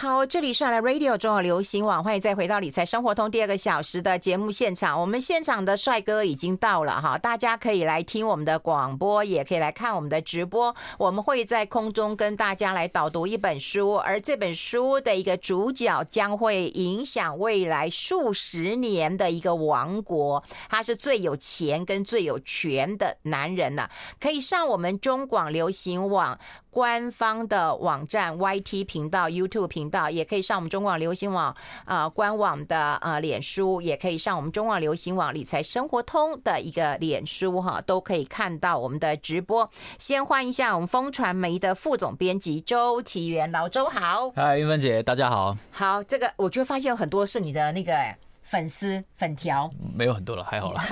好，这里是来 Radio 中国流行网，欢迎再回到理财生活通第二个小时的节目现场。我们现场的帅哥已经到了哈，大家可以来听我们的广播，也可以来看我们的直播。我们会在空中跟大家来导读一本书，而这本书的一个主角将会影响未来数十年的一个王国。他是最有钱跟最有权的男人了，可以上我们中广流行网。官方的网站 YT 频道、YouTube 频道，也可以上我们中广流行网啊、呃、官网的呃脸书，也可以上我们中广流行网理财生活通的一个脸书哈，都可以看到我们的直播。先欢迎一下我们风传媒的副总编辑周启源，老周好。嗨，云芬姐，大家好。好，这个我就发现有很多是你的那个。粉丝粉条没有很多了，还好啦。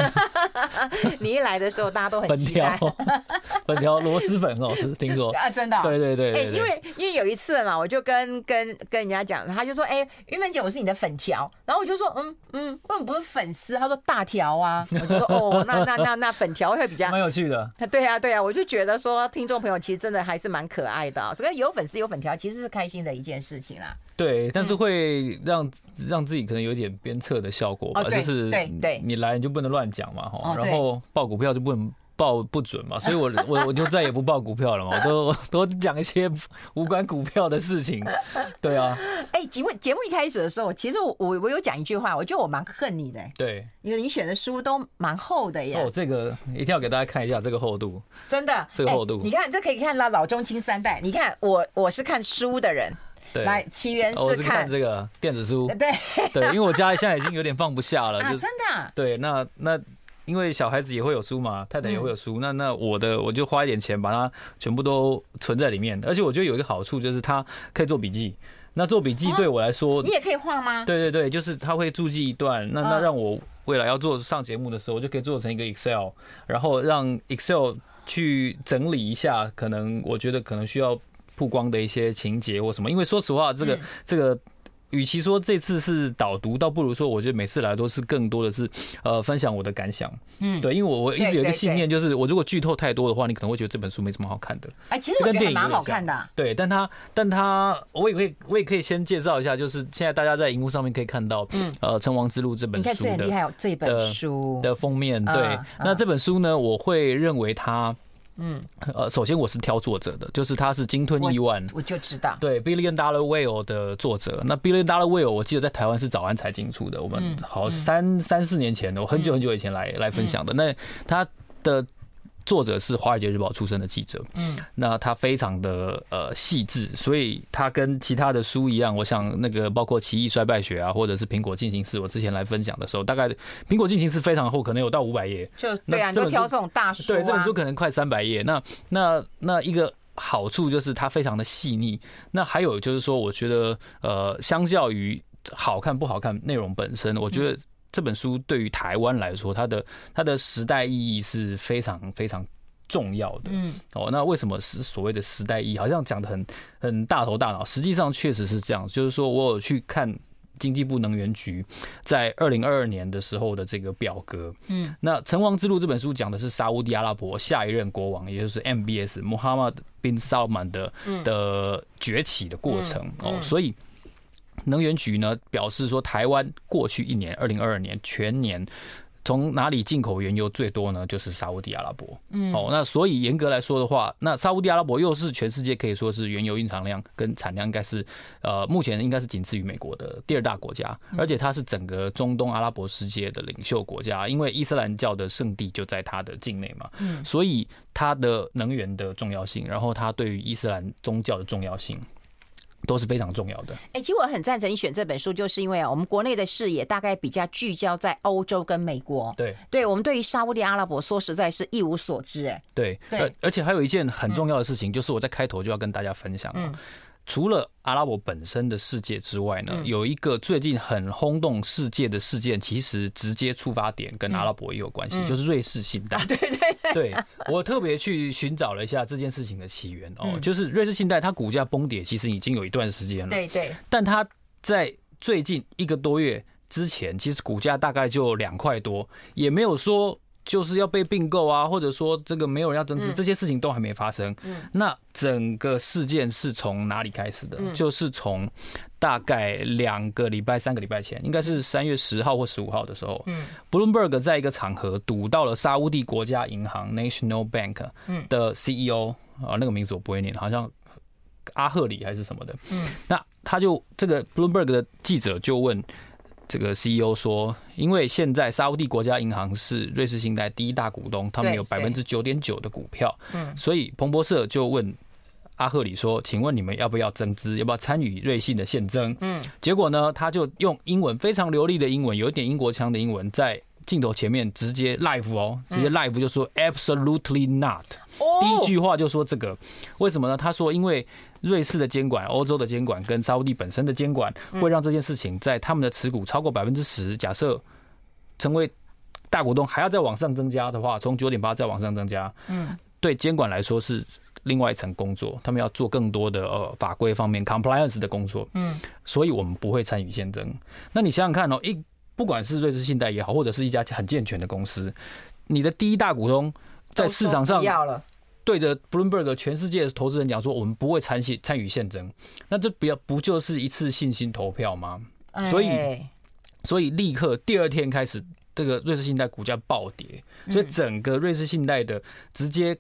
你一来的时候，大家都很 期待。粉条螺蛳粉哦，是听说啊，真的、哦。对对对，对，哎、欸，因为因为有一次嘛，我就跟跟跟人家讲，他就说，哎、欸，韵芬姐，我是你的粉条。然后我就说，嗯嗯，为什么不是粉丝？他说大条啊。我就说，哦，那那那那粉条会比较蛮有趣的。对啊对啊，我就觉得说，听众朋友其实真的还是蛮可爱的、哦，所以有粉丝有粉条，其实是开心的一件事情啦。对，但是会让让自己可能有点鞭策的效果吧，就是对对，你来你就不能乱讲嘛哈，然后报股票就不能报不准嘛，所以我我我就再也不报股票了嘛，我都都讲一些无关股票的事情，对啊。哎，节目节目一开始的时候，其实我我我有讲一句话，我觉得我蛮恨你的，对，因为你选的书都蛮厚的耶。哦，这个一定要给大家看一下这个厚度，真的，这个厚度，你看这可以看到老中青三代，你看我我是看书的人。对，来，起源是看，我是看这个电子书。对对，因为我家里现在已经有点放不下了，啊、就真的、啊。对，那那因为小孩子也会有书嘛，太太也会有书，嗯、那那我的我就花一点钱把它全部都存在里面。而且我觉得有一个好处就是它可以做笔记。那做笔记对我来说，你也可以画吗？对对对，就是它会注记一段，那那让我未来要做上节目的时候，我就可以做成一个 Excel，然后让 Excel 去整理一下，可能我觉得可能需要。曝光的一些情节或什么，因为说实话，这个这个，与其说这次是导读，倒不如说，我觉得每次来都是更多的是呃分享我的感想。嗯，对，因为我我一直有一个信念，就是我如果剧透太多的话，你可能会觉得这本书没什么好看的。哎，其实我觉得蛮好看的。对，但他但他我也可以我也可以先介绍一下，就是现在大家在荧幕上面可以看到，嗯，呃，《成王之路》这本书的，厉害哦，这本书的封面。对，那这本书呢，我会认为它。嗯，呃，首先我是挑作者的，就是他是鲸吞亿万，我就知道，对，Billion Dollar Whale 的作者。那 Billion Dollar Whale 我记得在台湾是早安财经出的，我们好三三四年前的，我很久很久以前来来分享的。那他的。作者是《华尔街日报》出身的记者，嗯，那他非常的呃细致，所以他跟其他的书一样，我想那个包括《奇异衰败学》啊，或者是《苹果进行式》，我之前来分享的时候，大概《苹果进行式》非常厚，可能有到五百页，就对啊，你就挑这种大书，啊，对，这本书可能快三百页。那那那一个好处就是它非常的细腻。那还有就是说，我觉得呃，相较于好看不好看内容本身，我觉得。这本书对于台湾来说，它的它的时代意义是非常非常重要的。嗯，哦，那为什么是所谓的时代意义？好像讲的很很大头大脑，实际上确实是这样。就是说我有去看经济部能源局在二零二二年的时候的这个表格。嗯，那《成王之路》这本书讲的是沙乌地阿拉伯下一任国王，也就是 MBS Mohammed bin Salman 的的崛起的过程。哦，所以。能源局呢表示说，台湾过去一年，二零二二年全年，从哪里进口原油最多呢？就是沙乌地阿拉伯。嗯，哦，那所以严格来说的话，那沙乌地阿拉伯又是全世界可以说是原油蕴藏量跟产量应该是，呃，目前应该是仅次于美国的第二大国家，而且它是整个中东阿拉伯世界的领袖国家，因为伊斯兰教的圣地就在它的境内嘛。嗯，所以它的能源的重要性，然后它对于伊斯兰宗教的重要性。都是非常重要的。哎，其实我很赞成你选这本书，就是因为啊，我们国内的视野大概比较聚焦在欧洲跟美国。对，对我们对于沙乌地阿拉伯说实在是一无所知。哎，对，对，而且还有一件很重要的事情，就是我在开头就要跟大家分享。嗯。除了阿拉伯本身的世界之外呢，有一个最近很轰动世界的事件，其实直接触发点跟阿拉伯也有关系，就是瑞士信贷。对对对，对我特别去寻找了一下这件事情的起源哦，就是瑞士信贷它股价崩跌，其实已经有一段时间了。对对，但它在最近一个多月之前，其实股价大概就两块多，也没有说。就是要被并购啊，或者说这个没有人要增资，这些事情都还没发生。那整个事件是从哪里开始的？就是从大概两个礼拜、三个礼拜前，应该是三月十号或十五号的时候，Bloomberg 在一个场合堵到了沙乌地国家银行 National Bank 的 CEO 啊，那个名字我不会念，好像阿赫里还是什么的。嗯那他就这个 Bloomberg 的记者就问。这个 CEO 说，因为现在沙乌地国家银行是瑞士信贷第一大股东，他们有百分之九点九的股票，嗯，所以彭博社就问阿赫里说：“请问你们要不要增资？要不要参与瑞信的现增？”嗯，结果呢，他就用英文非常流利的英文，有一点英国腔的英文，在镜头前面直接 live 哦，直接 live 就说 “absolutely not”。第一句话就说这个，为什么呢？他说，因为瑞士的监管、欧洲的监管跟沙乌地本身的监管，会让这件事情在他们的持股超过百分之十，假设成为大股东还要再往上增加的话，从九点八再往上增加，嗯，对监管来说是另外一层工作，他们要做更多的呃法规方面 compliance 的工作，嗯，所以我们不会参与现增。那你想想看哦，一不管是瑞士信贷也好，或者是一家很健全的公司，你的第一大股东。在市场上，对着 Bloomberg 全世界的投资人讲说，我们不会参与参与现争，那这不要不就是一次信心投票吗？所以，所以立刻第二天开始，这个瑞士信贷股价暴跌，所以整个瑞士信贷的直接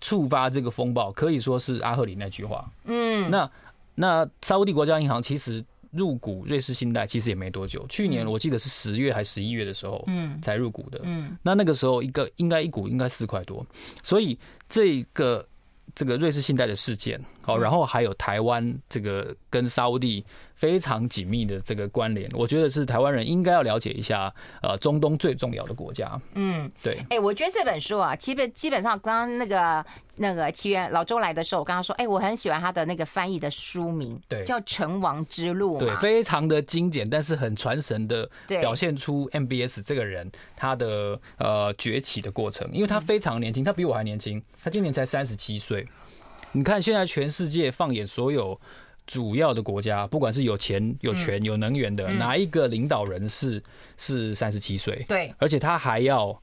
触发这个风暴，可以说是阿赫里那句话。嗯，那那沙乌地国家银行其实。入股瑞士信贷其实也没多久，去年我记得是十月还是十一月的时候，嗯，才入股的，嗯，那那个时候一个应该一股应该四块多，所以这个这个瑞士信贷的事件，好，然后还有台湾这个跟沙乌地。非常紧密的这个关联，我觉得是台湾人应该要了解一下。呃，中东最重要的国家，嗯，对。哎，我觉得这本书啊，基本基本上，刚刚那个那个奇缘老周来的时候，我刚刚说，哎，我很喜欢他的那个翻译的书名，对，叫《成王之路》，对，非常的精简，但是很传神的，表现出 MBS 这个人他的呃崛起的过程，因为他非常年轻，他比我还年轻，他今年才三十七岁。你看，现在全世界放眼所有。主要的国家，不管是有钱、有权、有能源的，哪一个领导人是是三十七岁？对，而且他还要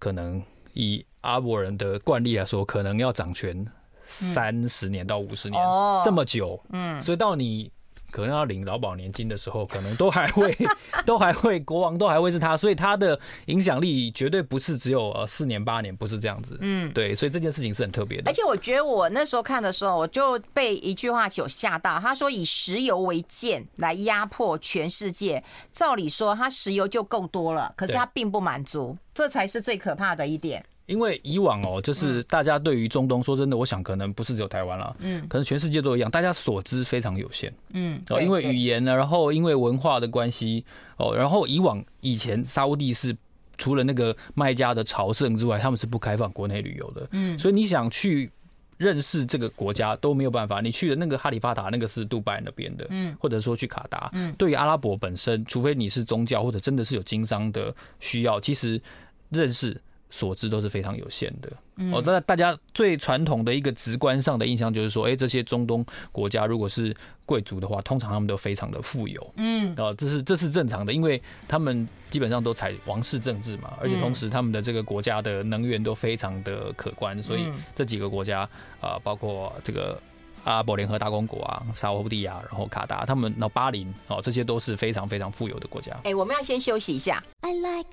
可能以阿拉伯人的惯例来说，可能要掌权三十年到五十年，这么久。嗯，所以到你。可能要领劳保年金的时候，可能都还会，都还会，国王都还会是他，所以他的影响力绝对不是只有呃四年八年，不是这样子。嗯，对，所以这件事情是很特别的。而且我觉得我那时候看的时候，我就被一句话有吓到，他说以石油为鉴来压迫全世界，照理说他石油就够多了，可是他并不满足，这才是最可怕的一点。因为以往哦，就是大家对于中东，说真的，我想可能不是只有台湾了，嗯，可能全世界都一样，大家所知非常有限，嗯，哦，因为语言呢，然后因为文化的关系，哦，然后以往以前沙乌地是除了那个麦加的朝圣之外，他们是不开放国内旅游的，嗯，所以你想去认识这个国家都没有办法，你去的那个哈利发塔，那个是杜拜那边的，嗯，或者说去卡达，嗯，对于阿拉伯本身，除非你是宗教或者真的是有经商的需要，其实认识。所知都是非常有限的。哦，那大家最传统的一个直观上的印象就是说，哎，这些中东国家如果是贵族的话，通常他们都非常的富有。嗯，哦，这是这是正常的，因为他们基本上都采王室政治嘛，而且同时他们的这个国家的能源都非常的可观，所以这几个国家啊，包括这个阿拉伯联合大公国啊、沙乌地亚，然后卡达，他们那巴林哦，这些都是非常非常富有的国家。哎，我们要先休息一下。I like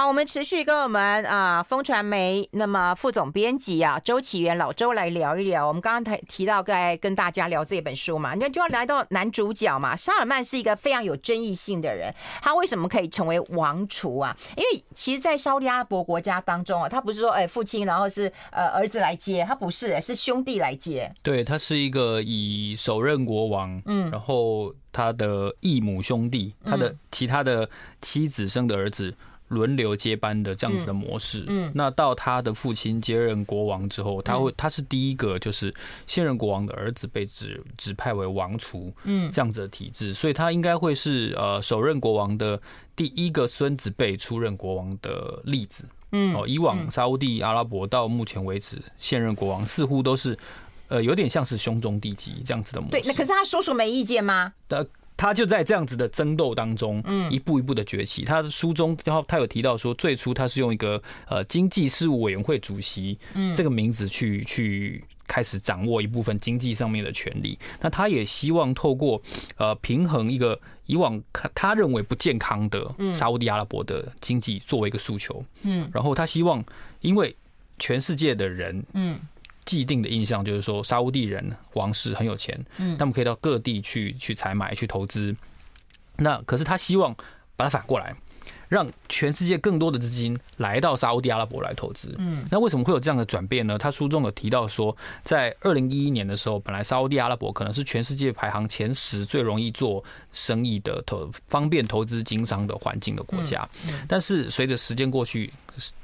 好，我们持续跟我们啊风传媒那么副总编辑啊周启源老周来聊一聊。我们刚刚提提到该跟大家聊这本书嘛，那就要来到男主角嘛。沙尔曼是一个非常有争议性的人，他为什么可以成为王储啊？因为其实，在沙利阿拉伯国家当中啊，他不是说哎父亲然后是呃儿子来接，他不是，是兄弟来接。对，他是一个以首任国王，嗯，然后他的异母兄弟，他的其他的妻子生的儿子。轮流接班的这样子的模式，嗯，那到他的父亲接任国王之后，他会他是第一个就是现任国王的儿子被指指派为王储，嗯，这样子的体制，所以他应该会是呃首任国王的第一个孙子辈出任国王的例子，嗯，哦，以往沙乌地阿拉伯到目前为止现任国王似乎都是呃有点像是兄终弟及这样子的模式，对，那可是他叔叔没意见吗？他就在这样子的争斗当中，嗯，一步一步的崛起。他的书中，然后他有提到说，最初他是用一个呃经济事务委员会主席，嗯，这个名字去去开始掌握一部分经济上面的权利。那他也希望透过呃平衡一个以往他他认为不健康的沙乌地阿拉伯的经济作为一个诉求，嗯，然后他希望因为全世界的人，嗯。既定的印象就是说，沙乌地人王室很有钱，嗯，他们可以到各地去去采买、去投资。那可是他希望把它反过来，让全世界更多的资金来到沙乌地阿拉伯来投资。嗯，那为什么会有这样的转变呢？他书中有提到说，在二零一一年的时候，本来沙乌地阿拉伯可能是全世界排行前十最容易做生意的投方便投资经商的环境的国家。但是随着时间过去。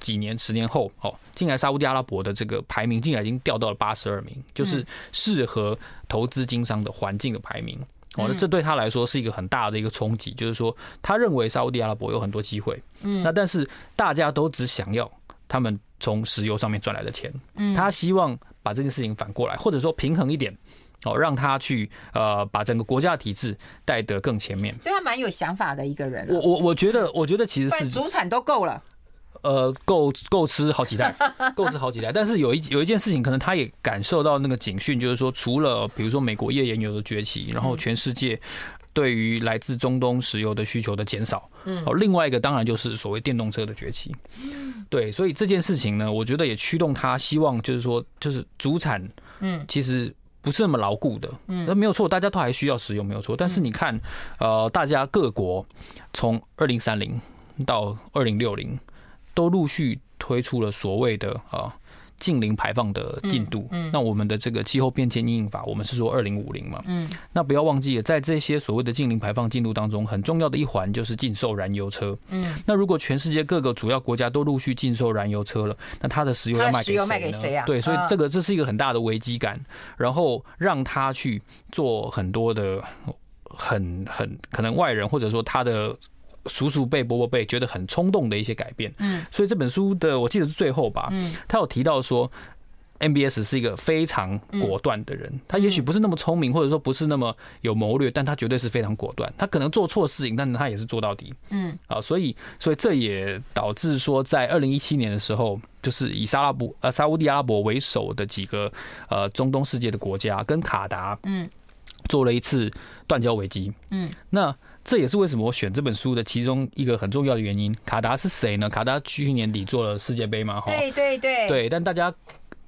几年、十年后，哦，近来沙乌地阿拉伯的这个排名，竟然已经掉到了八十二名，就是适合投资经商的环境的排名。哦，那这对他来说是一个很大的一个冲击，就是说，他认为沙乌地阿拉伯有很多机会，嗯，那但是大家都只想要他们从石油上面赚来的钱，嗯，他希望把这件事情反过来，或者说平衡一点，哦，让他去呃把整个国家的体制带得更前面。所以他蛮有想法的一个人。我我我觉得，我觉得其实是主产都够了。呃，够够吃好几代，够吃好几代。但是有一有一件事情，可能他也感受到那个警讯，就是说，除了比如说美国页岩油的崛起，然后全世界对于来自中东石油的需求的减少，嗯，哦，另外一个当然就是所谓电动车的崛起，对，所以这件事情呢，我觉得也驱动他希望就是说，就是主产，嗯，其实不是那么牢固的，嗯，那没有错，大家都还需要石油，没有错。但是你看，呃，大家各国从二零三零到二零六零。都陆续推出了所谓的啊近零排放的进度。嗯，那我们的这个气候变迁因应法，我们是说二零五零嘛。嗯，那不要忘记了，在这些所谓的近零排放进度当中，很重要的一环就是禁售燃油车。嗯，那如果全世界各个主要国家都陆续禁售燃油车了，那它的石油要卖给谁啊？对，所以这个这是一个很大的危机感，然后让他去做很多的很很可能外人或者说他的。叔叔辈、伯伯辈觉得很冲动的一些改变，嗯，所以这本书的我记得是最后吧，嗯，他有提到说，MBS 是一个非常果断的人，他也许不是那么聪明，或者说不是那么有谋略，但他绝对是非常果断，他可能做错事情，但是他也是做到底，嗯，啊，所以，所以这也导致说，在二零一七年的时候，就是以沙拉布呃沙乌地阿拉伯为首的几个呃中东世界的国家跟卡达，嗯，做了一次断交危机，嗯，那。这也是为什么我选这本书的其中一个很重要的原因。卡达是谁呢？卡达去年底做了世界杯嘛，哈，对对对，对。但大家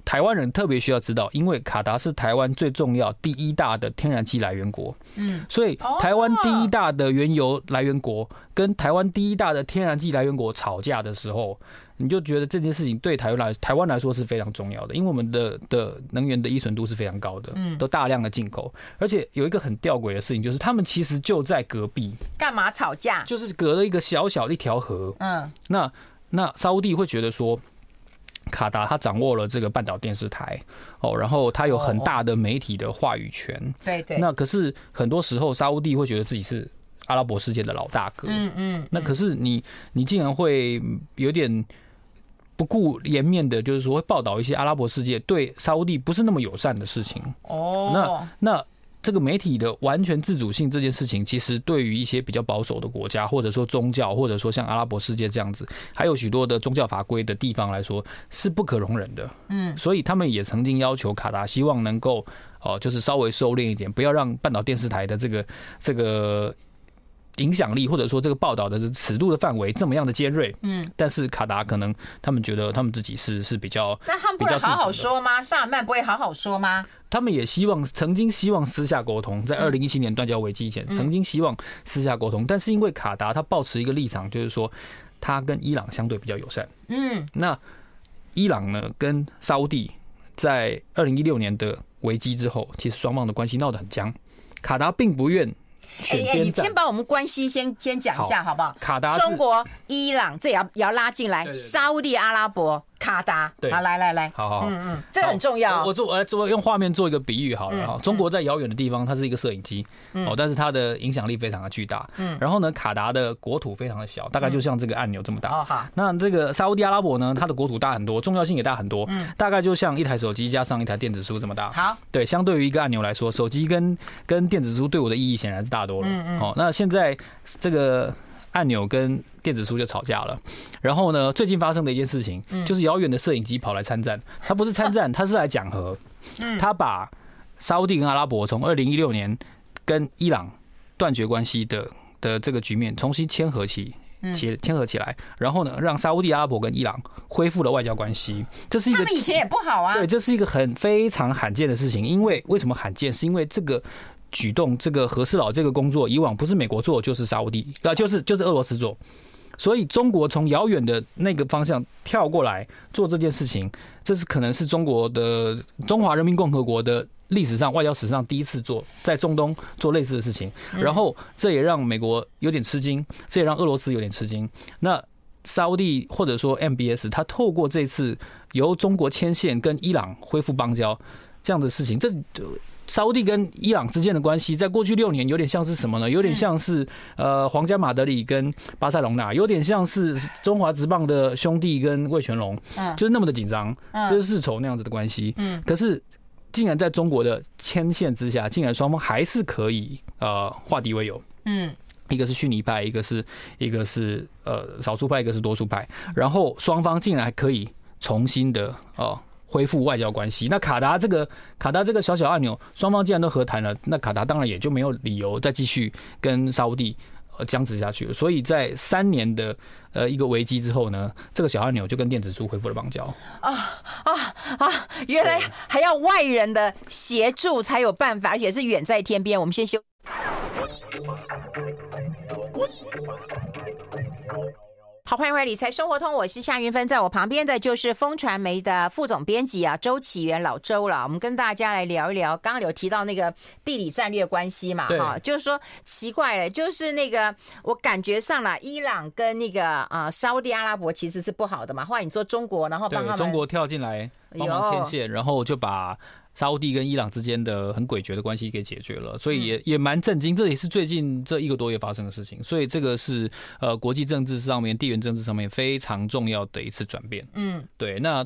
台湾人特别需要知道，因为卡达是台湾最重要第一大的天然气来源国，嗯，所以台湾第一大的原油来源国跟台湾第一大的天然气来源国吵架的时候。你就觉得这件事情对台湾来台湾来说是非常重要的，因为我们的的能源的依存度是非常高的，嗯，都大量的进口，而且有一个很吊诡的事情，就是他们其实就在隔壁，干嘛吵架？就是隔了一个小小的一条河，嗯，那那沙乌地会觉得说，卡达他掌握了这个半岛电视台，哦，然后他有很大的媒体的话语权，对对，那可是很多时候沙乌地会觉得自己是阿拉伯世界的老大哥，嗯嗯，那可是你你竟然会有点。不顾颜面的，就是说会报道一些阿拉伯世界对沙乌地不是那么友善的事情。哦，那那这个媒体的完全自主性这件事情，其实对于一些比较保守的国家，或者说宗教，或者说像阿拉伯世界这样子，还有许多的宗教法规的地方来说，是不可容忍的。嗯，所以他们也曾经要求卡达，希望能够哦，就是稍微收敛一点，不要让半岛电视台的这个这个。影响力或者说这个报道的尺度的范围这么样的尖锐，嗯，但是卡达可能他们觉得他们自己是是比较，那他们不会好好说吗？萨尔曼不会好好说吗？他们也希望曾经希望私下沟通，在二零一七年断交危机前，曾经希望私下沟通，但是因为卡达他抱持一个立场，就是说他跟伊朗相对比较友善，嗯，那伊朗呢跟沙乌地在二零一六年的危机之后，其实双方的关系闹得很僵，卡达并不愿。哎哎，你先把我们关系先先讲一下好不好？卡达、中国、伊朗，这也要也要拉进来。沙乌地阿拉伯卡达，对，好，来来来，好好，嗯嗯，这个很重要。我做，我来做，用画面做一个比喻好了哈。中国在遥远的地方，它是一个摄影机，哦，但是它的影响力非常的巨大。嗯，然后呢，卡达的国土非常的小，大概就像这个按钮这么大。哦，好。那这个沙乌地阿拉伯呢，它的国土大很多，重要性也大很多。嗯，大概就像一台手机加上一台电子书这么大。好，对，相对于一个按钮来说，手机跟跟电子书对我的意义显然是大多了。嗯嗯。好，那现在这个。按钮跟电子书就吵架了，然后呢，最近发生的一件事情，就是遥远的摄影机跑来参战。他不是参战，他是来讲和。他把沙乌地跟阿拉伯从二零一六年跟伊朗断绝关系的的这个局面重新牵合起起牵合起来，然后呢，让沙乌地阿拉伯跟伊朗恢复了外交关系。这是一个他们以前也不好啊。对，这是一个很非常罕见的事情。因为为什么罕见？是因为这个。举动这个和事佬这个工作，以往不是美国做，就是沙乌地，啊，就是就是俄罗斯做。所以中国从遥远的那个方向跳过来做这件事情，这是可能是中国的中华人民共和国的历史上外交史上第一次做在中东做类似的事情。然后这也让美国有点吃惊，这也让俄罗斯有点吃惊。那沙乌地或者说 MBS，他透过这次由中国牵线跟伊朗恢复邦交这样的事情，这。沙乌地跟伊朗之间的关系，在过去六年有点像是什么呢？有点像是呃皇家马德里跟巴塞隆纳，有点像是中华职棒的兄弟跟魏全龙，就是那么的紧张，就是世仇那样子的关系。嗯，可是竟然在中国的牵线之下，竟然双方还是可以呃化敌为友。嗯，一个是逊尼派，一个是一个是呃少数派，一个是多数派，然后双方竟然还可以重新的哦。恢复外交关系，那卡达这个卡达这个小小按钮，双方既然都和谈了，那卡达当然也就没有理由再继续跟沙乌地呃僵持下去了。所以在三年的呃一个危机之后呢，这个小按钮就跟电子书恢复了邦交。啊啊啊！原来还要外人的协助才有办法，而且是远在天边。我们先休。好，欢迎回来《理财生活通》，我是夏云芬，在我旁边的就是风传媒的副总编辑啊，周启源老周了。我们跟大家来聊一聊，刚刚有提到那个地理战略关系嘛，哈，就是说奇怪了，就是那个我感觉上了，伊朗跟那个啊沙乌地阿拉伯其实是不好的嘛。后来你说中国，然后帮他们中国跳进来帮忙牵线，然后就把。沙乌地跟伊朗之间的很诡谲的关系给解决了，所以也也蛮震惊。这也是最近这一个多月发生的事情，所以这个是呃国际政治上面、地缘政治上面非常重要的一次转变。嗯，对。那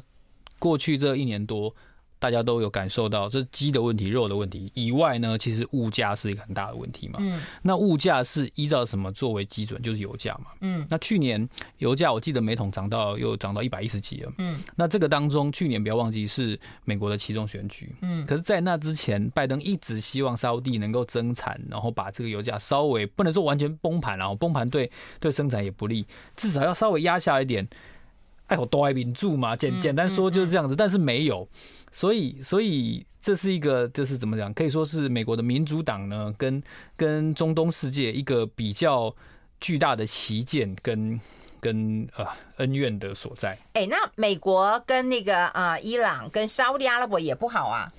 过去这一年多。大家都有感受到，这是鸡的问题、肉的问题以外呢，其实物价是一个很大的问题嘛。嗯。那物价是依照什么作为基准？就是油价嘛。嗯。那去年油价我记得每桶涨到又涨到一百一十几了。嗯。那这个当中，去年不要忘记是美国的期中选举。嗯。可是，在那之前，拜登一直希望沙乌地能够增产，然后把这个油价稍微不能说完全崩盘，然后崩盘对对生产也不利，至少要稍微压下一点。哎，我多爱民主嘛，简简单说就是这样子，但是没有。所以，所以这是一个，就是怎么讲，可以说是美国的民主党呢，跟跟中东世界一个比较巨大的旗舰跟跟呃恩怨的所在。哎，那美国跟那个啊伊朗跟沙乌地阿拉伯也不好啊。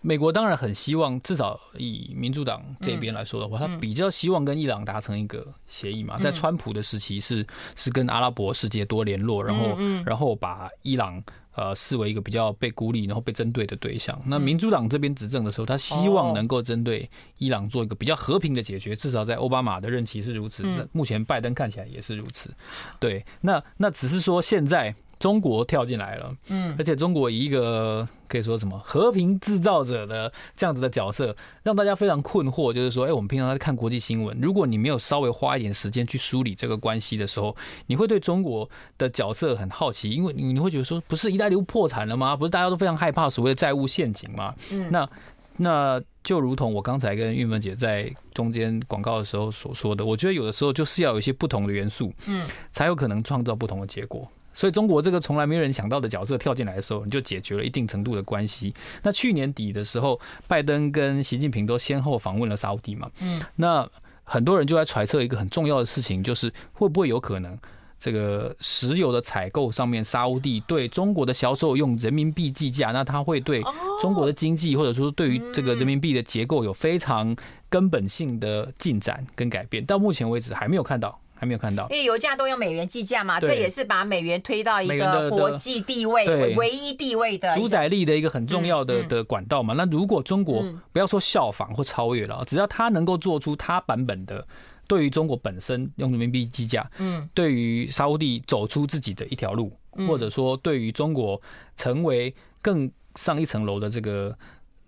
美国当然很希望，至少以民主党这边来说的话，他比较希望跟伊朗达成一个协议嘛。在川普的时期是是跟阿拉伯世界多联络，然后然后把伊朗。呃，视为一个比较被孤立，然后被针对的对象。那民主党这边执政的时候，他希望能够针对伊朗做一个比较和平的解决，至少在奥巴马的任期是如此。目前拜登看起来也是如此。对，那那只是说现在。中国跳进来了，嗯，而且中国以一个可以说什么和平制造者的这样子的角色，让大家非常困惑。就是说，哎，我们平常在看国际新闻，如果你没有稍微花一点时间去梳理这个关系的时候，你会对中国的角色很好奇，因为你你会觉得说，不是“一带一路”破产了吗？不是大家都非常害怕所谓的债务陷阱吗？嗯，那那就如同我刚才跟玉芬姐在中间广告的时候所说的，我觉得有的时候就是要有一些不同的元素，嗯，才有可能创造不同的结果。所以，中国这个从来没有人想到的角色跳进来的时候，你就解决了一定程度的关系。那去年底的时候，拜登跟习近平都先后访问了沙乌地嘛。嗯。那很多人就在揣测一个很重要的事情，就是会不会有可能这个石油的采购上面，沙乌地对中国的销售用人民币计价，那它会对中国的经济或者说对于这个人民币的结构有非常根本性的进展跟改变。到目前为止还没有看到。还没有看到。因为油价都用美元计价嘛，对。这也是把美元推到一个国际地位、对。唯一地位的主宰力的一个很重要的的管道嘛。那如果中国不要说效仿或超越了，只要他能够做出他版本的，对于中国本身用人民币计价，嗯，对于沙乌地走出自己的一条路，或者说对于中国成为更上一层楼的这个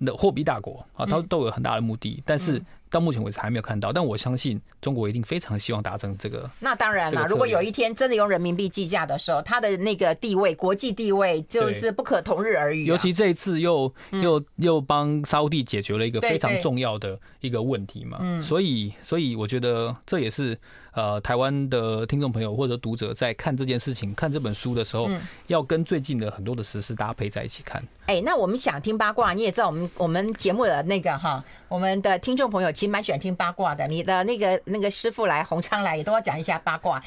的货币大国啊，它都有很大的目的，但是。到目前为止还没有看到，但我相信中国一定非常希望达成这个。那当然了，如果有一天真的用人民币计价的时候，它的那个地位，国际地位就是不可同日而语。尤其这一次又又又帮沙乌地解决了一个非常重要的一个问题嘛，所以所以我觉得这也是。呃，台湾的听众朋友或者读者在看这件事情、看这本书的时候，要跟最近的很多的时事搭配在一起看。哎，那我们想听八卦，你也知道，我们我们节目的那个哈，我们的听众朋友其实蛮喜欢听八卦的。你的那个那个师傅来，洪昌来也都要讲一下八卦。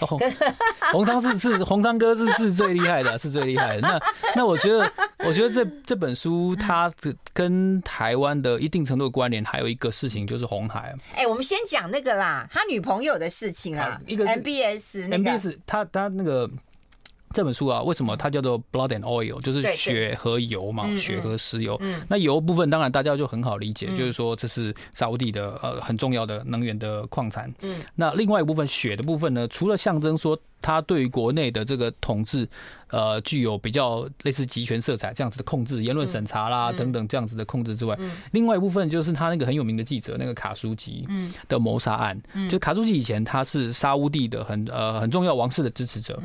洪昌是是 洪昌哥是是最厉害的，是最厉害的。那那我觉得，我觉得这这本书它跟台湾的一定程度的关联，还有一个事情就是红海。哎，我们先讲那个啦，他女朋友的事情。啊，一个是 MBS，MBS，他他那个这本书啊，为什么它叫做 Blood and Oil，就是血和油嘛，血和石油。那油部分当然大家就很好理解，就是说这是沙乌地的呃很重要的能源的矿产。嗯，那另外一部分血的部分呢，除了象征说。它对于国内的这个统治，呃，具有比较类似集权色彩这样子的控制，言论审查啦等等这样子的控制之外，另外一部分就是他那个很有名的记者那个卡舒吉的谋杀案。就卡舒吉以前他是沙乌地的很呃很重要王室的支持者，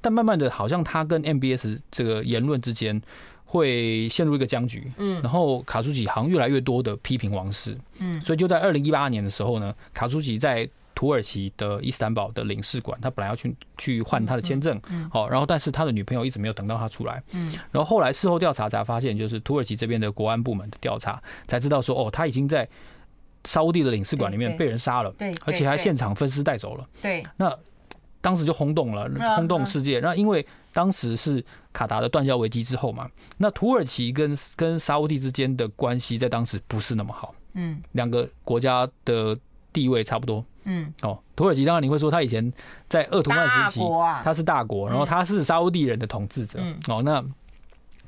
但慢慢的好像他跟 MBS 这个言论之间会陷入一个僵局，嗯。然后卡舒吉好像越来越多的批评王室，嗯。所以就在二零一八年的时候呢，卡舒吉在。土耳其的伊斯坦堡的领事馆，他本来要去去换他的签证，好，然后但是他的女朋友一直没有等到他出来，嗯，然后后来事后调查才发现，就是土耳其这边的国安部门的调查才知道说，哦，他已经在沙乌地的领事馆里面被人杀了，对，而且还现场分尸带走了，对，那当时就轰动了，轰动世界。那因为当时是卡达的断交危机之后嘛，那土耳其跟跟沙乌地之间的关系在当时不是那么好，嗯，两个国家的地位差不多。嗯，哦，土耳其当然你会说他以前在鄂图曼时期，他是大国，然后他是沙乌地人的统治者，哦，那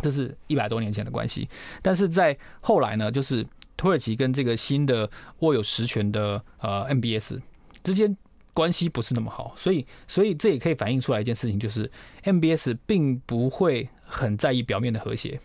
这是一百多年前的关系。但是在后来呢，就是土耳其跟这个新的握有实权的呃 MBS 之间关系不是那么好，所以所以这也可以反映出来一件事情，就是 MBS 并不会很在意表面的和谐。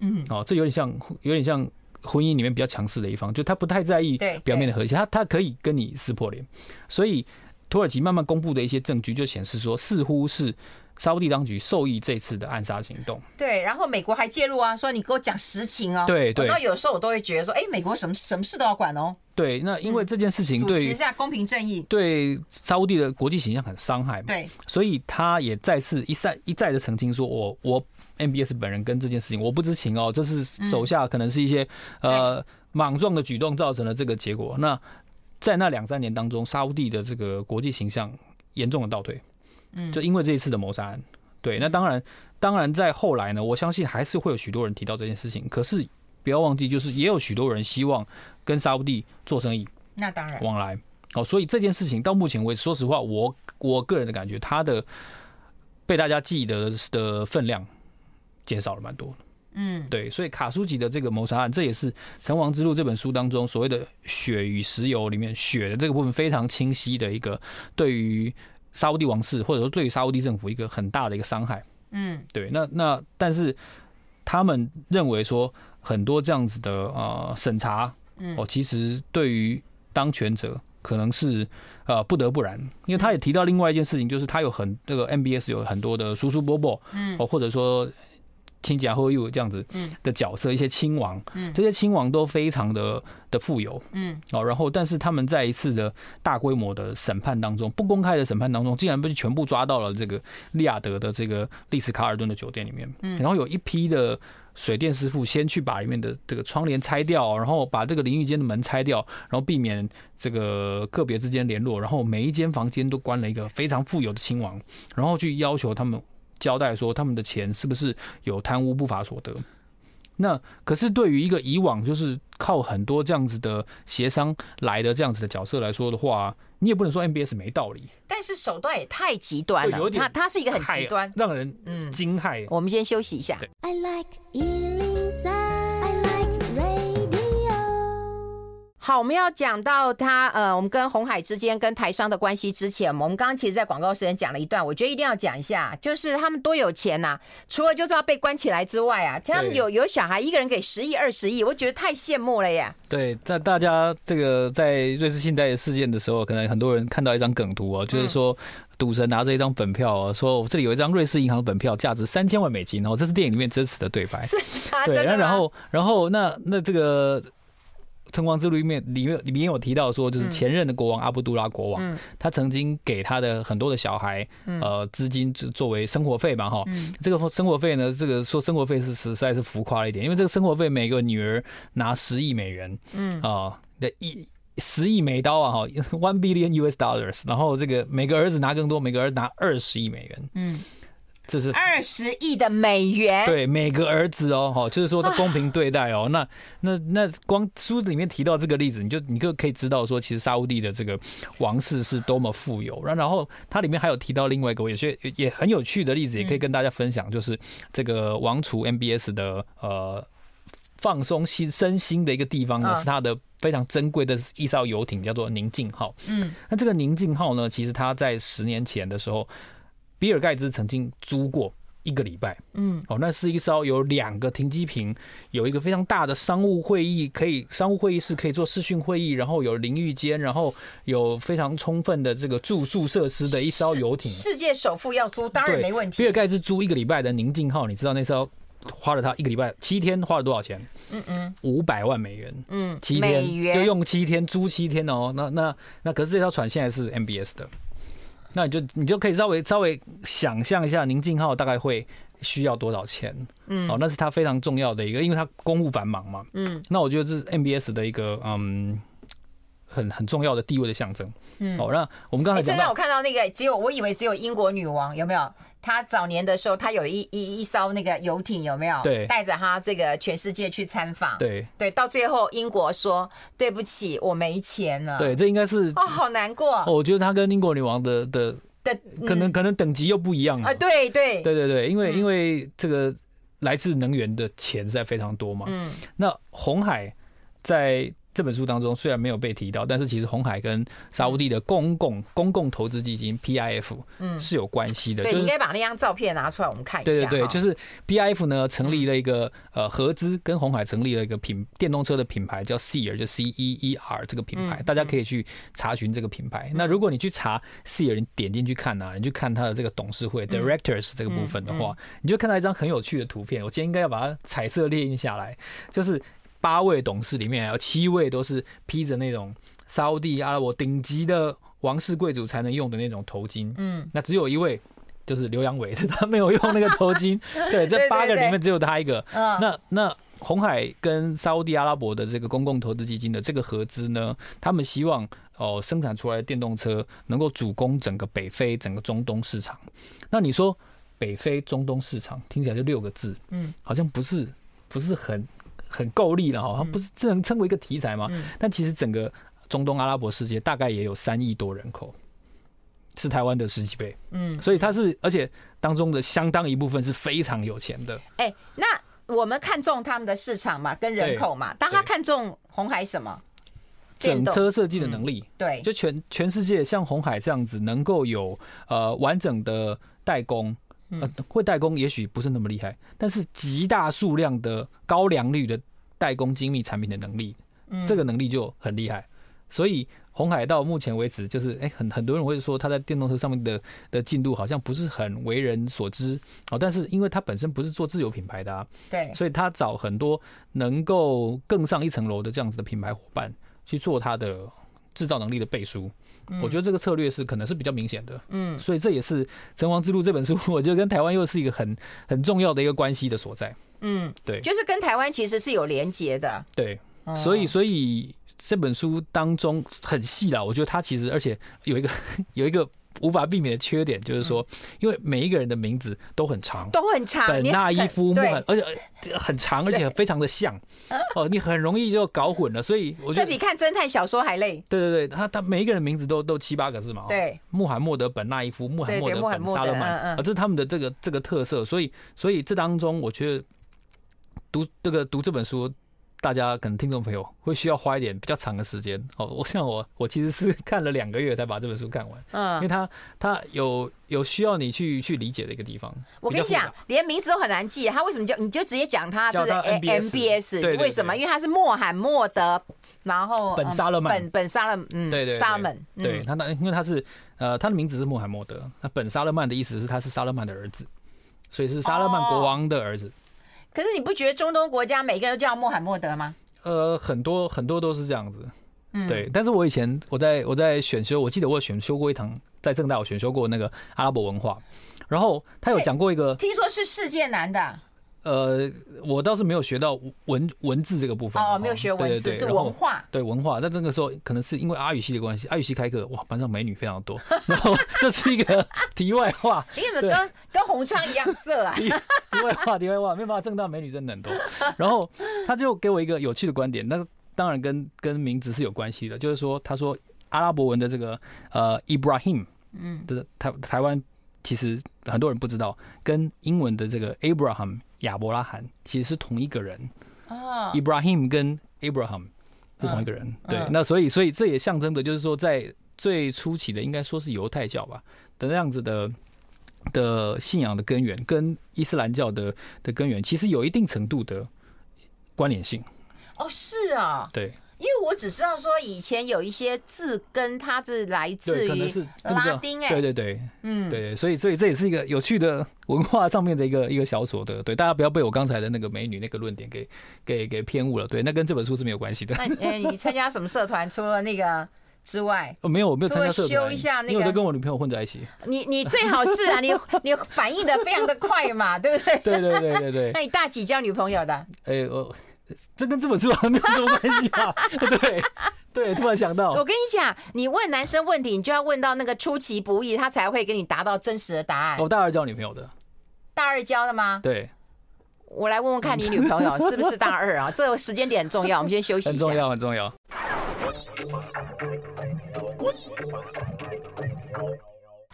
嗯，哦，这有点像，有点像。婚姻里面比较强势的一方，就他不太在意表面的和谐，他他可以跟你撕破脸。所以土耳其慢慢公布的一些证据就显示说，似乎是沙乌地当局受益这次的暗杀行动。对，然后美国还介入啊，说你给我讲实情哦。对对。那有时候我都会觉得说，哎，美国什么什么事都要管哦。对，那因为这件事情对主持一下公平正义，对沙乌地的国际形象很伤害嘛。对，所以他也再次一再一再的澄清说，我我。MBS 本人跟这件事情我不知情哦，这是手下可能是一些呃莽撞的举动造成了这个结果。那在那两三年当中，沙乌地的这个国际形象严重的倒退，嗯，就因为这一次的谋杀案。对，那当然，当然在后来呢，我相信还是会有许多人提到这件事情。可是不要忘记，就是也有许多人希望跟沙乌地做生意，那当然往来哦。所以这件事情到目前为止，说实话，我我个人的感觉，他的被大家记得的分量。减少了蛮多，嗯，对，所以卡舒吉的这个谋杀案，这也是《成王之路》这本书当中所谓的“血与石油”里面血的这个部分非常清晰的一个对于沙乌地王室或者说对于沙乌地政府一个很大的一个伤害，嗯，对，那那但是他们认为说很多这样子的呃审查，哦，其实对于当权者可能是呃不得不然，因为他也提到另外一件事情，就是他有很这个 MBS 有很多的叔叔伯伯，嗯，哦，或者说。亲家后又这样子的角色，一些亲王，这些亲王都非常的的富有，嗯，哦，然后但是他们在一次的大规模的审判当中，不公开的审判当中，竟然被全部抓到了这个利亚德的这个丽思卡尔顿的酒店里面，嗯，然后有一批的水电师傅先去把里面的这个窗帘拆掉，然后把这个淋浴间的门拆掉，然后避免这个个别之间联络，然后每一间房间都关了一个非常富有的亲王，然后去要求他们。交代说他们的钱是不是有贪污不法所得？那可是对于一个以往就是靠很多这样子的协商来的这样子的角色来说的话，你也不能说 MBS 没道理，但是手段也太极端了，它它是一个很极端，让人嗯惊骇。我们先休息一下。I like 好，我们要讲到他呃，我们跟红海之间跟台商的关系之前，我们刚刚其实，在广告时间讲了一段，我觉得一定要讲一下，就是他们多有钱呐、啊！除了就是要被关起来之外啊，他们有有小孩，一个人给十亿、二十亿，我觉得太羡慕了耶。对，在大家这个在瑞士信贷事件的时候，可能很多人看到一张梗图哦，就是说赌神拿着一张本票哦，说我这里有一张瑞士银行的本票，价值三千万美金哦，这是电影里面真实的对白。是啊，对，然后然后那那这个。《春光之路》里面里面里面有提到说，就是前任的国王阿布杜拉国王，他曾经给他的很多的小孩，呃，资金作为生活费嘛，哈，这个生活费呢，这个说生活费是实在是浮夸了一点，因为这个生活费每个女儿拿十亿美元，嗯。啊的一十亿美刀啊，哈，one billion US dollars，然后这个每个儿子拿更多，每个儿子拿二十亿美元，嗯。这是二十亿的美元，对每个儿子哦，哈，就是说他公平对待哦。那那那光书里面提到这个例子，你就你就可以知道说，其实沙乌地的这个王室是多么富有。然然后它里面还有提到另外一个有些也很有趣的例子，也可以跟大家分享，就是这个王储 MBS 的呃放松心身心的一个地方呢，是他的非常珍贵的一艘游艇，叫做宁静号。嗯，那这个宁静号呢，其实它在十年前的时候。比尔盖茨曾经租过一个礼拜，嗯，哦，那是一艘有两个停机坪，有一个非常大的商务会议，可以商务会议室可以做视讯会议，然后有淋浴间，然后有非常充分的这个住宿设施的一艘游艇。世界首富要租，当然没问题。比尔盖茨租一个礼拜的宁静号，你知道那艘花了他一个礼拜七天花了多少钱？嗯嗯，五百万美元。嗯，七天就用七天租七天哦。那那那可是这条船现在是 MBS 的。那你就你就可以稍微稍微想象一下，宁静号大概会需要多少钱？嗯，哦，那是他非常重要的一个，因为他公务繁忙嘛。嗯，那我觉得这是 MBS 的一个嗯很很重要的地位的象征。嗯，哦，那我们刚才讲到，欸，让我看到那个只有我以为只有英国女王有没有？他早年的时候，他有一一一艘那个游艇，有没有？对，带着他这个全世界去参访。对对，到最后英国说对不起，我没钱了。对，这应该是哦，好难过。哦我觉得他跟英国女王的的的可能可能等级又不一样啊。对对对对对，因为因为这个来自能源的钱实在非常多嘛。嗯，那红海在。这本书当中虽然没有被提到，但是其实红海跟沙乌地的公共公共投资基金 PIF 嗯是有关系的。对，你应该把那张照片拿出来，我们看一下。对对对，就是 PIF 呢成立了一个呃合资，跟红海成立了一个品电动车的品牌叫 Seer，就 C E E R 这个品牌，大家可以去查询这个品牌。那如果你去查 Seer，你点进去看啊，你去看它的这个董事会 Directors 这个部分的话，你就看到一张很有趣的图片。我今天应该要把它彩色列印下来，就是。八位董事里面，还有七位都是披着那种沙乌地阿拉伯顶级的王室贵族才能用的那种头巾。嗯，那只有一位就是刘阳伟，他没有用那个头巾。对，这八个里面只有他一个。那那红海跟沙乌地阿拉伯的这个公共投资基金的这个合资呢，他们希望哦生产出来的电动车能够主攻整个北非、整个中东市场。那你说北非、中东市场听起来就六个字，嗯，好像不是不是很。很够力了哈，它不是只能称为一个题材吗？但其实整个中东阿拉伯世界大概也有三亿多人口，是台湾的十几倍。嗯，所以它是，而且当中的相当一部分是非常有钱的。哎，那我们看中他们的市场嘛，跟人口嘛，当他看中红海什么？整车设计的能力。对，就全全世界像红海这样子，能够有呃完整的代工。呃，会代工也许不是那么厉害，但是极大数量的高良率的代工精密产品的能力，这个能力就很厉害。所以红海到目前为止，就是哎，很很多人会说他在电动车上面的的进度好像不是很为人所知哦。但是因为他本身不是做自有品牌的啊，对，所以他找很多能够更上一层楼的这样子的品牌伙伴去做他的制造能力的背书。我觉得这个策略是可能是比较明显的，嗯，所以这也是《成王之路》这本书，我觉得跟台湾又是一个很很重要的一个关系的所在，嗯，对，就是跟台湾其实是有连结的，对，所以所以这本书当中很细啦，我觉得它其实而且有一个 有一个无法避免的缺点，就是说，因为每一个人的名字都很长，都很长，本纳伊夫穆罕，而且很长，而且非常的像，哦，你很容易就搞混了。所以我觉得这比看侦探小说还累。对对对，他他每一个人名字都都七八个字嘛。对，穆罕默德本纳伊夫，穆罕默德本沙勒曼，啊，这是他们的这个这个特色。所以所以这当中，我觉得读这个读这本书。大家可能听众朋友会需要花一点比较长的时间哦。我像我，我其实是看了两个月才把这本书看完。嗯，因为它它有有需要你去去理解的一个地方。我跟你讲，连名字都很难记，他为什么叫你就直接讲他是 MBS？为什么？因为他是穆罕默德，然后本沙勒曼，本本沙勒，嗯，对对，沙勒曼，对他那因为他是呃他的名字是穆罕默德，那本沙勒曼的意思是他是沙勒曼的儿子，所以是沙勒曼国王的儿子。可是你不觉得中东国家每个人都叫穆罕默德吗？呃，很多很多都是这样子，嗯，对。但是我以前我在我在选修，我记得我选修过一堂，在正大我选修过那个阿拉伯文化，然后他有讲过一个，听说是世界难的。呃，我倒是没有学到文文字这个部分哦，没有学文字，是文化，对文化。那这个时候可能是因为阿语系的关系，阿语系开课，哇，班上美女非常多。然后这是一个题外话，你怎么跟跟红昌一样色啊？题外话，题外话，没有办法，正大美女真的很多。然后他就给我一个有趣的观点，那当然跟跟名字是有关系的，就是说，他说阿拉伯文的这个呃，Ibrahim，嗯，的台台湾其实很多人不知道，跟英文的这个 Abraham。亚伯拉罕其实是同一个人哦，Ibrahim 跟 Abraham 是同一个人，对，那所以所以这也象征着就是说，在最初期的应该说是犹太教吧的那样子的的信仰的根源，跟伊斯兰教的的根源其实有一定程度的关联性。哦，是啊，对。因为我只知道说以前有一些字根，它是来自于拉丁哎，对对对，嗯，对，所以所以这也是一个有趣的文化上面的一个一个小所得，对，大家不要被我刚才的那个美女那个论点给给给偏误了，对，那跟这本书是没有关系的。那哎，你参加什么社团？除了那个之外，哦，没有，我没有参加社团。修一下那个，因为我都跟我女朋友混在一起。你你最好是啊，你 你反应的非常的快嘛，对不对？对对对对对。那你大几交女朋友的？哎我。这跟这本书 好像没有什么关系吧？对对，突然想到，我跟你讲，你问男生问题，你就要问到那个出其不意，他才会给你达到真实的答案。我大二交女朋友的，大二交的吗？对，我来问问看你女朋友是不是大二啊？这个时间点很重要，我们先休息一下。很重要，很重要。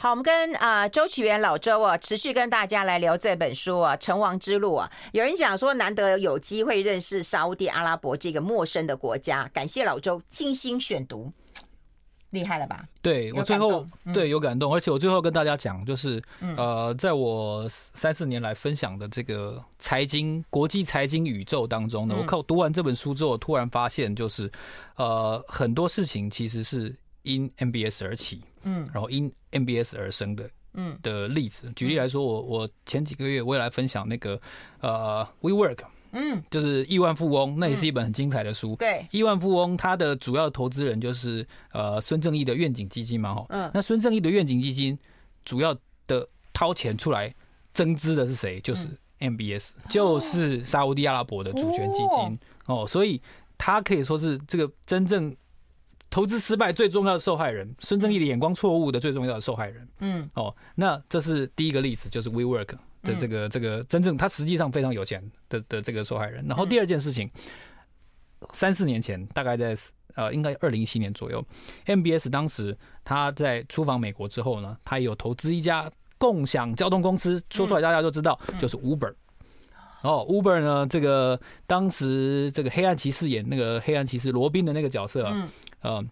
好，我们跟啊、呃、周启源老周啊，持续跟大家来聊这本书啊，《成王之路》啊。有人讲说，难得有机会认识沙乌地阿拉伯这个陌生的国家，感谢老周精心选读，厉害了吧？对我最后对有感动，而且我最后跟大家讲，就是呃，在我三四年来分享的这个财经国际财经宇宙当中呢，我靠读完这本书之后，突然发现，就是呃很多事情其实是因 MBS 而起。嗯，然后因 MBS 而生的，嗯。的例子，举例来说，我我前几个月我也来分享那个呃 WeWork，嗯，就是亿万富翁，那也是一本很精彩的书。对，亿万富翁他的主要投资人就是呃孙正义的愿景基金嘛，哈，嗯，那孙正义的愿景基金主要的掏钱出来增资的是谁？就是 MBS，就是沙乌地阿拉伯的主权基金。哦，所以他可以说是这个真正。投资失败最重要的受害人，孙正义的眼光错误的最重要的受害人。嗯，哦，那这是第一个例子，就是 WeWork 的这个这个真正他实际上非常有钱的的这个受害人。然后第二件事情，三四年前，大概在呃应该二零一七年左右，MBS 当时他在出访美国之后呢，他有投资一家共享交通公司，说出来大家都知道，就是 Uber。哦，Uber 呢，这个当时这个黑暗骑士演那个黑暗骑士罗宾的那个角色。呃，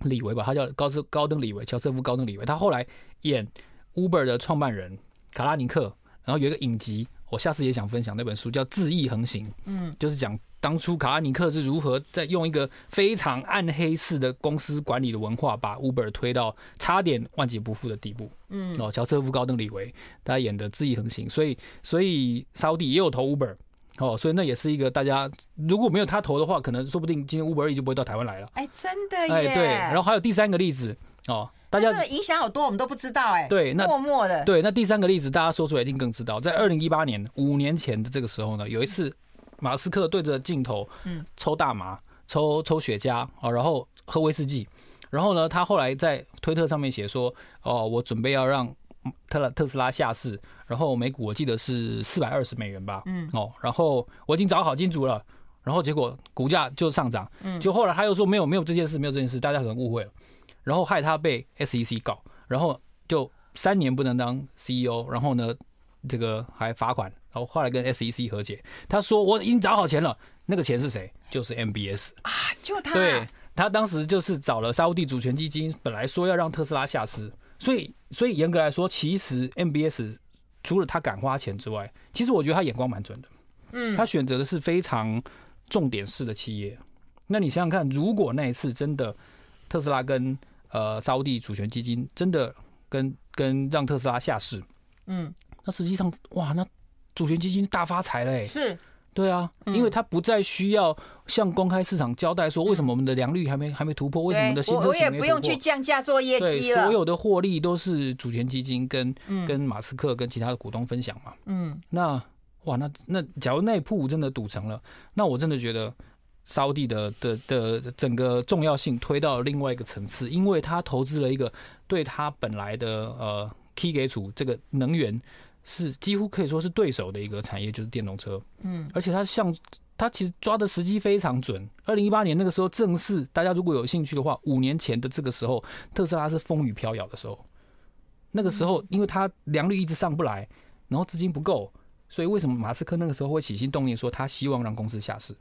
李维吧，他叫高斯高登李维，乔瑟夫高登李维。他后来演 Uber 的创办人卡拉尼克，然后有一个影集，我下次也想分享那本书，叫《恣意横行》。嗯，就是讲当初卡拉尼克是如何在用一个非常暗黑式的公司管理的文化，把 Uber 推到差点万劫不复的地步。嗯，哦，乔瑟夫高登李维他演的《恣意横行》，所以所以沙乌地也有投 Uber。哦，所以那也是一个大家如果没有他投的话，可能说不定今天 Uber 就不会到台湾来了。哎，真的耶！对，然后还有第三个例子哦，大家这个影响好多，我们都不知道哎。对，那默默的。对，那第三个例子大家说出来一定更知道，在二零一八年五年前的这个时候呢，有一次马斯克对着镜头，嗯，抽大麻，抽抽雪茄啊，然后喝威士忌，然后呢，他后来在推特上面写说：“哦，我准备要让特拉特斯拉下市，然后每股我记得是四百二十美元吧。”嗯，哦，然后我已经找好金主了，然后结果股价就上涨。嗯，就后来他又说没有没有这件事，没有这件事，大家可能误会了，然后害他被 SEC 告，然后就三年不能当 CEO，然后呢，这个还罚款，然后后来跟 SEC 和解。他说我已经找好钱了，那个钱是谁？就是 MBS 啊，就他。对。他当时就是找了沙乌地主权基金，本来说要让特斯拉下市，所以所以严格来说，其实 MBS 除了他敢花钱之外，其实我觉得他眼光蛮准的。嗯，他选择的是非常重点式的企业。那你想想看，如果那一次真的特斯拉跟呃沙地主权基金真的跟跟让特斯拉下市，嗯，那实际上哇，那主权基金大发财嘞，是。对啊，因为他不再需要向公开市场交代说为什么我们的良率还没还没突破，为什么我们的新车型我也不用去降价做业绩了。所有的获利都是主权基金跟跟马斯克跟其他的股东分享嘛。嗯，那哇，那那假如那铺真的赌成了，那我真的觉得沙乌地的的的整个重要性推到了另外一个层次，因为他投资了一个对他本来的呃 key 给主这个能源。是几乎可以说是对手的一个产业，就是电动车。嗯，而且它像它其实抓的时机非常准。二零一八年那个时候，正是大家如果有兴趣的话，五年前的这个时候，特斯拉是风雨飘摇的时候。那个时候，因为它良率一直上不来，然后资金不够，所以为什么马斯克那个时候会起心动念说他希望让公司下市？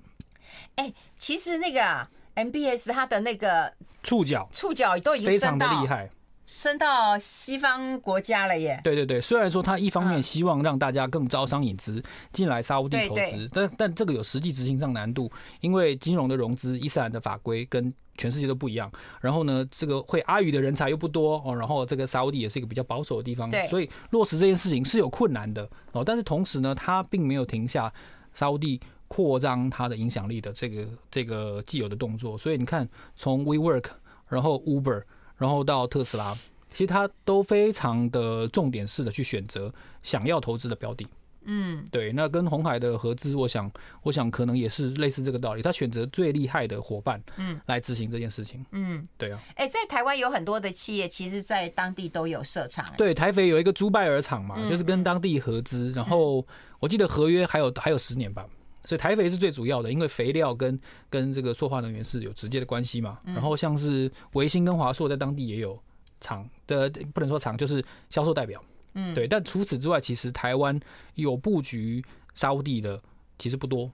哎，其实那个 MBS 它的那个触角，触角都已经非常的厉害。升到西方国家了耶！对对对，虽然说他一方面希望让大家更招商引资进来沙乌地投资，但但这个有实际执行上难度，因为金融的融资伊斯兰的法规跟全世界都不一样。然后呢，这个会阿语的人才又不多哦。然后这个沙乌地也是一个比较保守的地方，所以落实这件事情是有困难的哦。但是同时呢，他并没有停下沙乌地扩张它的影响力的这个这个既有的动作。所以你看，从 WeWork，然后 Uber。然后到特斯拉，其实他都非常的重点式的去选择想要投资的标的。嗯，对。那跟红海的合资，我想，我想可能也是类似这个道理。他选择最厉害的伙伴，嗯，来执行这件事情。嗯，对啊。哎，在台湾有很多的企业，其实在当地都有设厂。对，台肥有一个朱拜尔厂嘛，就是跟当地合资。然后我记得合约还有还有十年吧。所以台肥是最主要的，因为肥料跟跟这个塑化能源是有直接的关系嘛。然后像是维新跟华硕在当地也有厂的，不能说厂，就是销售代表。嗯，对。但除此之外，其实台湾有布局沙乌地的其实不多。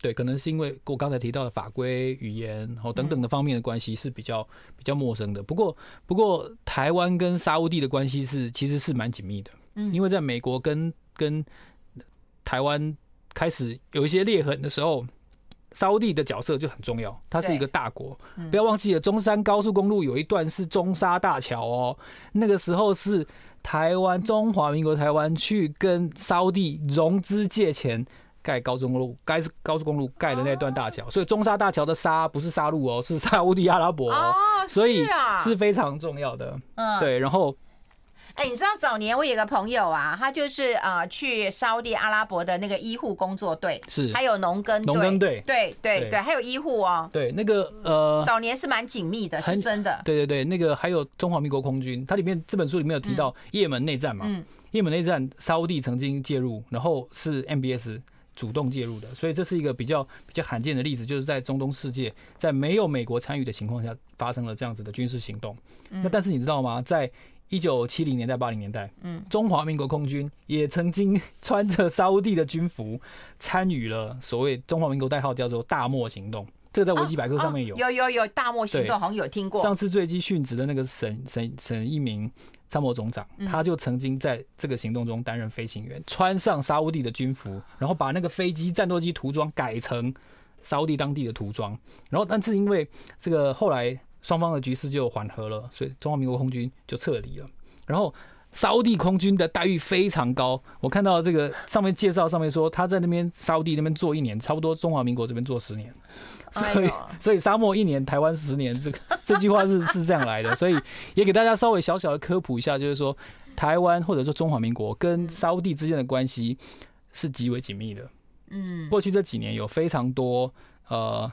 对，可能是因为我刚才提到的法规、语言然后等等的方面的关系是比较比较陌生的。不过不过台湾跟沙乌地的关系是其实是蛮紧密的。嗯，因为在美国跟跟台湾。开始有一些裂痕的时候，沙乌地的角色就很重要。它是一个大国，不要忘记了，中山高速公路有一段是中沙大桥哦。那个时候是台湾中华民国台湾去跟沙乌地融资借钱盖高速公路，该是高速公路盖的那段大桥。所以中沙大桥的沙不是沙路哦，是沙乌地阿拉伯哦，所以是非常重要的。嗯，对，然后。哎，你知道早年我有个朋友啊，他就是呃去沙乌地阿拉伯的那个医护工作队，是还有农耕农耕队，对对对，还有医护哦，对那个呃，早年是蛮紧密的，是真的，对对对，那个还有中华民国空军，它里面这本书里面有提到叶门内战嘛，嗯，叶门内战沙乌地曾经介入，然后是 MBS 主动介入的，所以这是一个比较比较罕见的例子，就是在中东世界在没有美国参与的情况下发生了这样子的军事行动。那但是你知道吗？在一九七零年代、八零年代，嗯，中华民国空军也曾经 穿着沙乌地的军服，参与了所谓中华民国代号叫做“大漠行动”。这个在维基百科上面有，有有有“大漠行动”，好像有听过。上次坠机殉职的那个沈沈沈一鸣参谋总长，他就曾经在这个行动中担任飞行员，穿上沙乌地的军服，然后把那个飞机战斗机涂装改成沙乌地当地的涂装，然后但是因为这个后来。双方的局势就缓和了，所以中华民国空军就撤离了。然后沙乌地空军的待遇非常高，我看到这个上面介绍上面说他在那边沙乌地那边做一年，差不多中华民国这边做十年。所以所以沙漠一年，台湾十年，这个 这句话是是这样来的。所以也给大家稍微小小的科普一下，就是说台湾或者说中华民国跟沙乌地之间的关系是极为紧密的。嗯，过去这几年有非常多呃，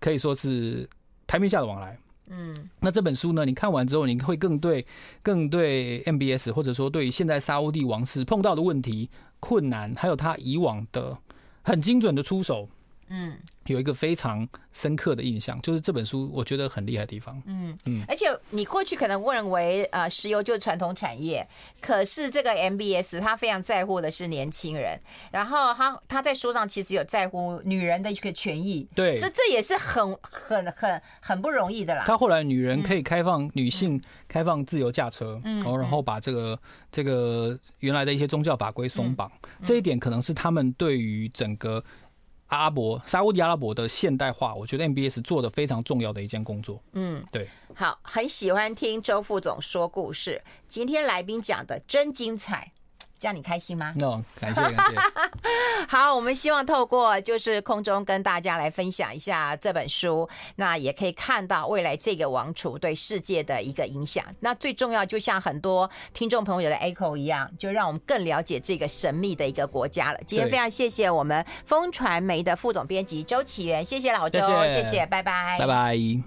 可以说是。台面下的往来，嗯，那这本书呢，你看完之后，你会更对更对 MBS 或者说对于现在沙乌地王室碰到的问题、困难，还有他以往的很精准的出手。嗯，有一个非常深刻的印象，就是这本书我觉得很厉害的地方。嗯嗯，而且你过去可能误认为呃石油就是传统产业，可是这个 MBS 他非常在乎的是年轻人，然后他他在书上其实有在乎女人的一个权益。对，这这也是很很很很不容易的啦。他后来女人可以开放女性开放自由驾车，嗯，然后把这个这个原来的一些宗教法规松绑，这一点可能是他们对于整个。阿拉伯、沙乌地阿拉伯的现代化，我觉得 MBS 做的非常重要的一件工作。嗯，对。好，很喜欢听周副总说故事。今天来宾讲的真精彩。这样你开心吗？No，感谢感谢。好，我们希望透过就是空中跟大家来分享一下这本书，那也可以看到未来这个王储对世界的一个影响。那最重要，就像很多听众朋友的 echo 一样，就让我们更了解这个神秘的一个国家了。今天非常谢谢我们风传媒的副总编辑周启源，谢谢老周，谢谢，谢谢，拜拜，拜拜。